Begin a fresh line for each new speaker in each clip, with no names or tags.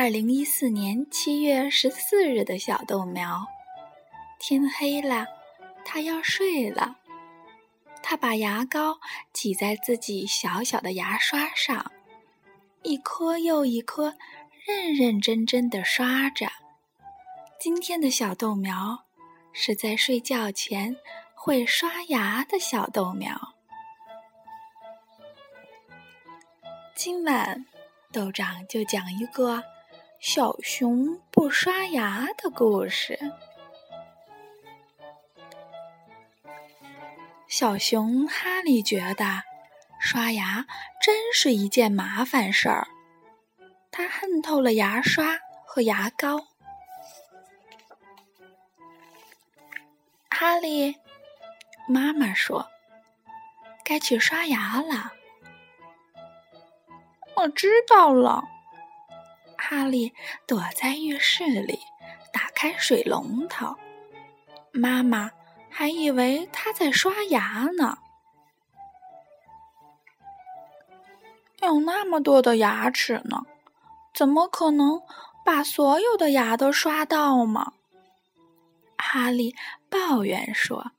二零一四年七月十四日的小豆苗，天黑了，他要睡了。他把牙膏挤在自己小小的牙刷上，一颗又一颗，认认真真的刷着。今天的小豆苗是在睡觉前会刷牙的小豆苗。今晚，豆长就讲一个。小熊不刷牙的故事。小熊哈利觉得刷牙真是一件麻烦事儿，他恨透了牙刷和牙膏。哈利，妈妈说：“该去刷牙了。”
我知道了。
哈利躲在浴室里，打开水龙头。妈妈还以为他在刷牙呢。
有那么多的牙齿呢，怎么可能把所有的牙都刷到吗？
哈利抱怨说：“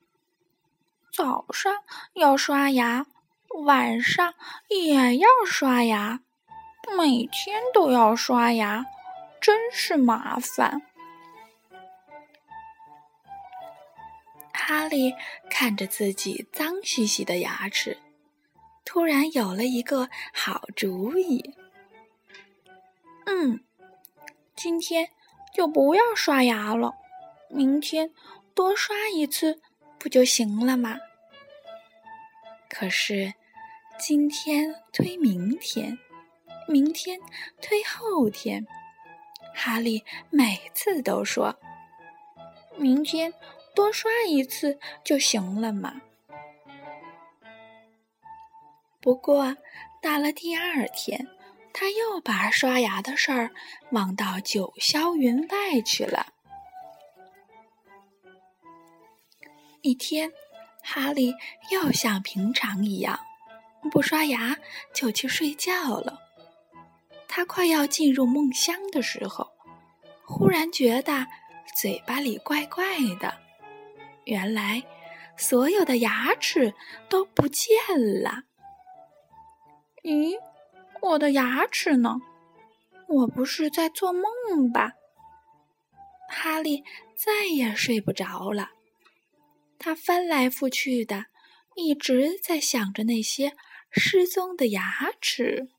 早上要刷牙，晚上也要刷牙。”每天都要刷牙，真是麻烦。
哈利看着自己脏兮兮的牙齿，突然有了一个好主意。
嗯，今天就不要刷牙了，明天多刷一次不就行了吗？
可是今天推明天。明天推后天，哈利每次都说：“
明天多刷一次就行了嘛。”
不过到了第二天，他又把刷牙的事儿忘到九霄云外去了。一天，哈利又像平常一样，不刷牙就去睡觉了。他快要进入梦乡的时候，忽然觉得嘴巴里怪怪的。原来，所有的牙齿都不见了。
咦，我的牙齿呢？我不是在做梦吧？
哈利再也睡不着了。他翻来覆去的，一直在想着那些失踪的牙齿。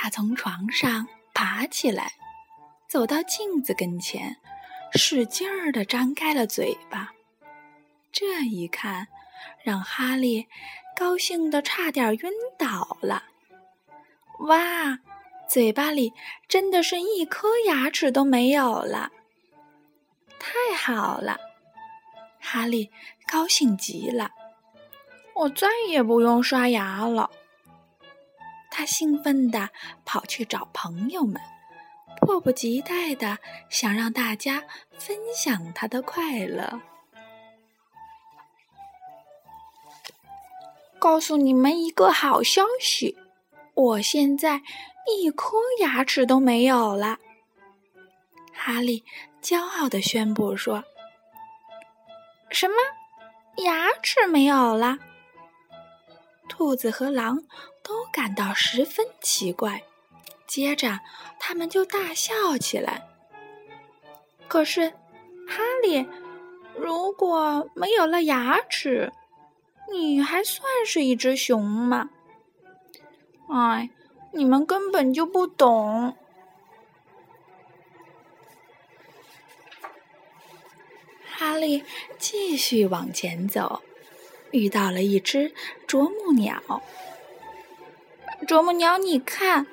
他从床上爬起来，走到镜子跟前，使劲儿地张开了嘴巴。这一看，让哈利高兴得差点晕倒了。哇，嘴巴里真的是一颗牙齿都没有了！太好了，哈利高兴极了，
我再也不用刷牙了。
他兴奋地跑去找朋友们，迫不及待地想让大家分享他的快乐。
告诉你们一个好消息，我现在一颗牙齿都没有了。
哈利骄傲地宣布说：“
什么？牙齿没有了？”
兔子和狼都感到十分奇怪，接着他们就大笑起来。
可是，哈利，如果没有了牙齿，你还算是一只熊吗？哎，你们根本就不懂。
哈利继续往前走。遇到了一只啄木鸟。
啄木鸟，你看，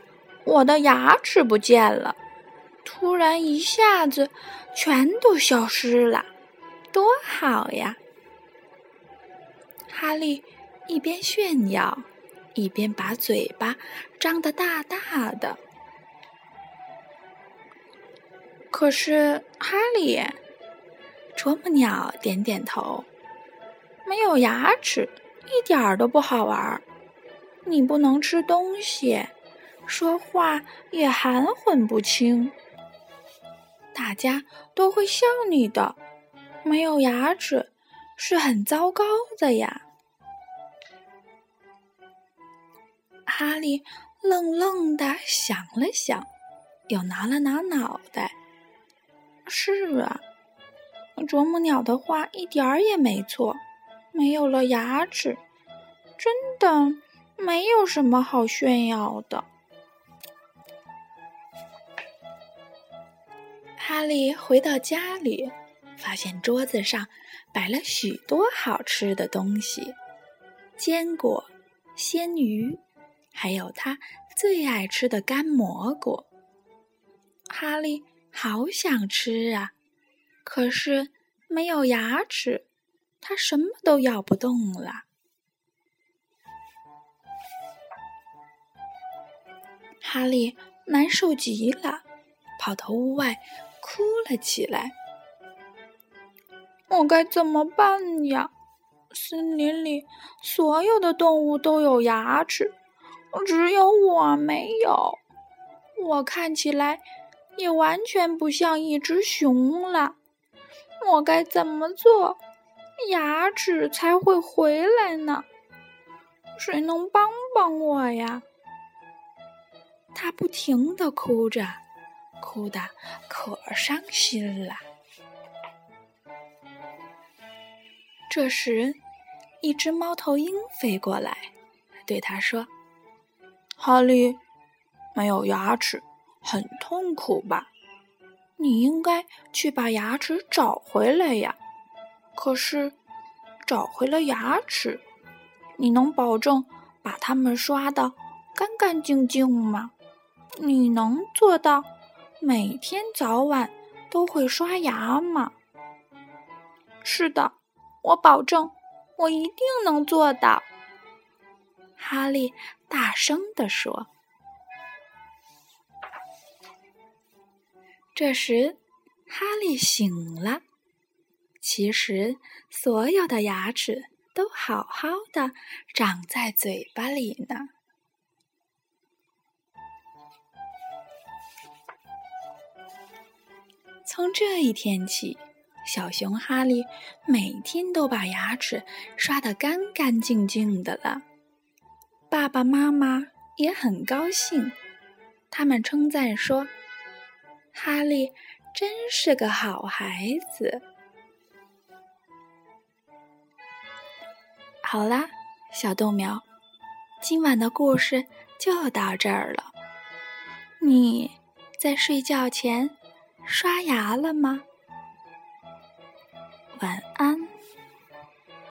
我的牙齿不见了，突然一下子全都消失了，多好呀！
哈利一边炫耀，一边把嘴巴张得大大的。
可是，哈利，
啄木鸟点点头。
没有牙齿，一点儿都不好玩儿。你不能吃东西，说话也含混不清，大家都会笑你的。没有牙齿是很糟糕的呀。”哈利愣愣的想了想，又挠了挠脑袋。是啊，啄木鸟的话一点儿也没错。没有了牙齿，真的没有什么好炫耀的。
哈利回到家里，发现桌子上摆了许多好吃的东西：坚果、鲜鱼。还有他最爱吃的干蘑菇，哈利好想吃啊！可是没有牙齿，他什么都咬不动了。哈利难受极了，跑到屋外哭了起来。
我该怎么办呀？森林里所有的动物都有牙齿。只有我没有，我看起来也完全不像一只熊了。我该怎么做，牙齿才会回来呢？谁能帮帮我呀？
他不停的哭着，哭得可伤心了。这时，一只猫头鹰飞过来，对他说。
哈利，没有牙齿，很痛苦吧？你应该去把牙齿找回来呀。可是，找回了牙齿，你能保证把它们刷得干干净净吗？你能做到每天早晚都会刷牙吗？是的，我保证，我一定能做到。
哈利大声地说：“这时，哈利醒了。其实，所有的牙齿都好好的长在嘴巴里呢。从这一天起，小熊哈利每天都把牙齿刷得干干净净的了。”爸爸妈妈也很高兴，他们称赞说：“哈利真是个好孩子。”好啦，小豆苗，今晚的故事就到这儿了。你在睡觉前刷牙了吗？